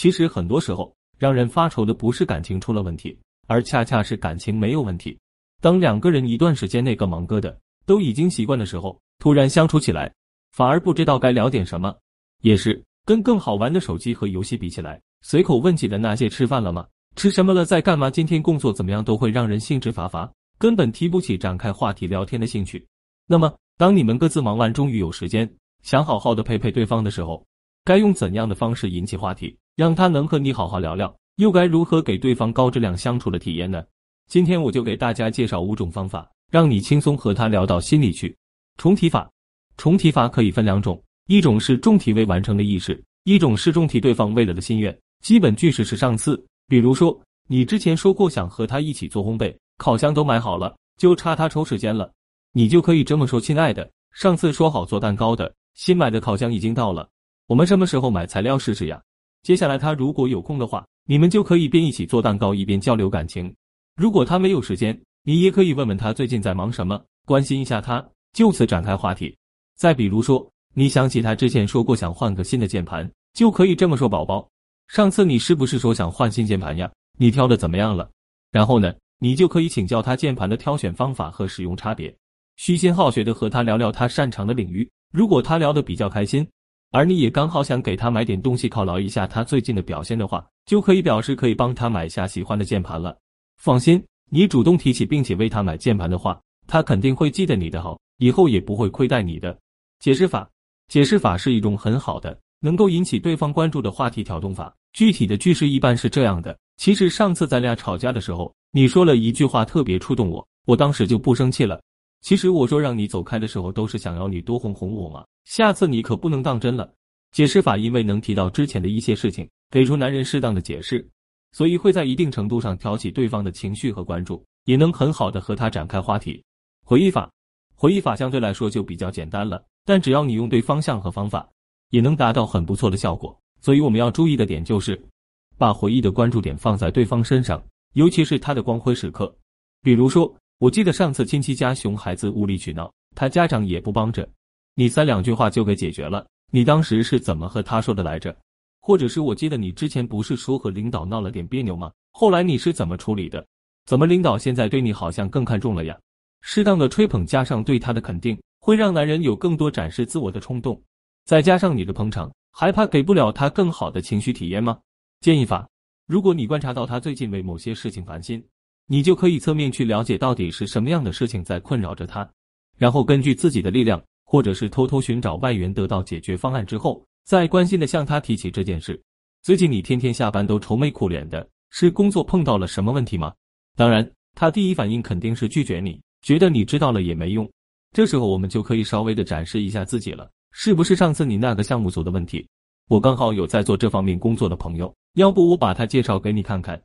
其实很多时候，让人发愁的不是感情出了问题，而恰恰是感情没有问题。当两个人一段时间内各忙各的，都已经习惯的时候，突然相处起来，反而不知道该聊点什么。也是跟更好玩的手机和游戏比起来，随口问起的那些吃饭了吗？吃什么了？在干嘛？今天工作怎么样？都会让人兴致乏乏，根本提不起展开话题聊天的兴趣。那么，当你们各自忙完，终于有时间想好好的陪陪对方的时候，该用怎样的方式引起话题，让他能和你好好聊聊？又该如何给对方高质量相处的体验呢？今天我就给大家介绍五种方法，让你轻松和他聊到心里去。重提法，重提法可以分两种，一种是重提未完成的意识，一种是重提对方未了的心愿。基本句式是上次，比如说你之前说过想和他一起做烘焙，烤箱都买好了，就差他抽时间了。你就可以这么说：“亲爱的，上次说好做蛋糕的，新买的烤箱已经到了，我们什么时候买材料试试呀？”接下来他如果有空的话，你们就可以边一起做蛋糕一边交流感情。如果他没有时间，你也可以问问他最近在忙什么，关心一下他，就此展开话题。再比如说，你想起他之前说过想换个新的键盘，就可以这么说：“宝宝，上次你是不是说想换新键盘呀？你挑的怎么样了？”然后呢，你就可以请教他键盘的挑选方法和使用差别。虚心好学的和他聊聊他擅长的领域，如果他聊得比较开心，而你也刚好想给他买点东西犒劳一下他最近的表现的话，就可以表示可以帮他买下喜欢的键盘了。放心，你主动提起并且为他买键盘的话，他肯定会记得你的好，以后也不会亏待你的。解释法，解释法是一种很好的能够引起对方关注的话题挑动法。具体的句式一般是这样的：其实上次咱俩吵架的时候，你说了一句话特别触动我，我当时就不生气了。其实我说让你走开的时候，都是想要你多哄哄我嘛。下次你可不能当真了。解释法因为能提到之前的一些事情，给出男人适当的解释，所以会在一定程度上挑起对方的情绪和关注，也能很好的和他展开话题。回忆法，回忆法相对来说就比较简单了，但只要你用对方向和方法，也能达到很不错的效果。所以我们要注意的点就是，把回忆的关注点放在对方身上，尤其是他的光辉时刻，比如说。我记得上次亲戚家熊孩子无理取闹，他家长也不帮着，你三两句话就给解决了。你当时是怎么和他说的来着？或者是我记得你之前不是说和领导闹了点别扭吗？后来你是怎么处理的？怎么领导现在对你好像更看重了呀？适当的吹捧加上对他的肯定，会让男人有更多展示自我的冲动。再加上你的捧场，还怕给不了他更好的情绪体验吗？建议法：如果你观察到他最近为某些事情烦心。你就可以侧面去了解到底是什么样的事情在困扰着他，然后根据自己的力量，或者是偷偷寻找外援得到解决方案之后，再关心的向他提起这件事。最近你天天下班都愁眉苦脸的，是工作碰到了什么问题吗？当然，他第一反应肯定是拒绝你，觉得你知道了也没用。这时候我们就可以稍微的展示一下自己了，是不是上次你那个项目组的问题？我刚好有在做这方面工作的朋友，要不我把他介绍给你看看。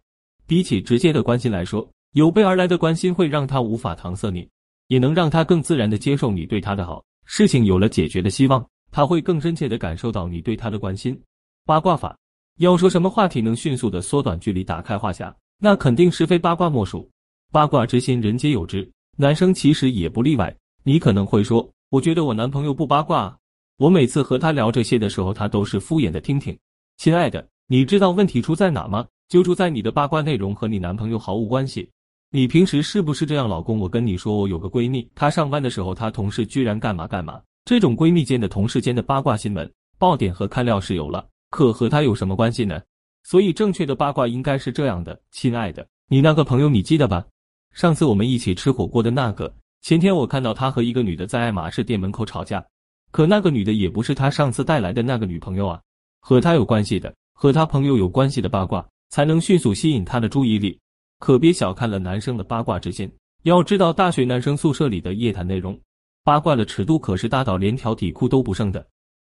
比起直接的关心来说，有备而来的关心会让他无法搪塞你，也能让他更自然的接受你对他的好。事情有了解决的希望，他会更深切的感受到你对他的关心。八卦法，要说什么话题能迅速的缩短距离、打开话匣，那肯定是非八卦莫属。八卦之心，人皆有之，男生其实也不例外。你可能会说，我觉得我男朋友不八卦，我每次和他聊这些的时候，他都是敷衍的听听。亲爱的，你知道问题出在哪吗？就出在你的八卦内容和你男朋友毫无关系。你平时是不是这样，老公？我跟你说，我有个闺蜜，她上班的时候，她同事居然干嘛干嘛。这种闺蜜间的同事间的八卦新闻，爆点和看料是有了，可和她有什么关系呢？所以正确的八卦应该是这样的，亲爱的，你那个朋友你记得吧？上次我们一起吃火锅的那个，前天我看到他和一个女的在爱马仕店门口吵架，可那个女的也不是他上次带来的那个女朋友啊，和他有关系的，和他朋友有关系的八卦，才能迅速吸引他的注意力。可别小看了男生的八卦之心，要知道大学男生宿舍里的夜谈内容，八卦的尺度可是大到连条底裤都不剩的。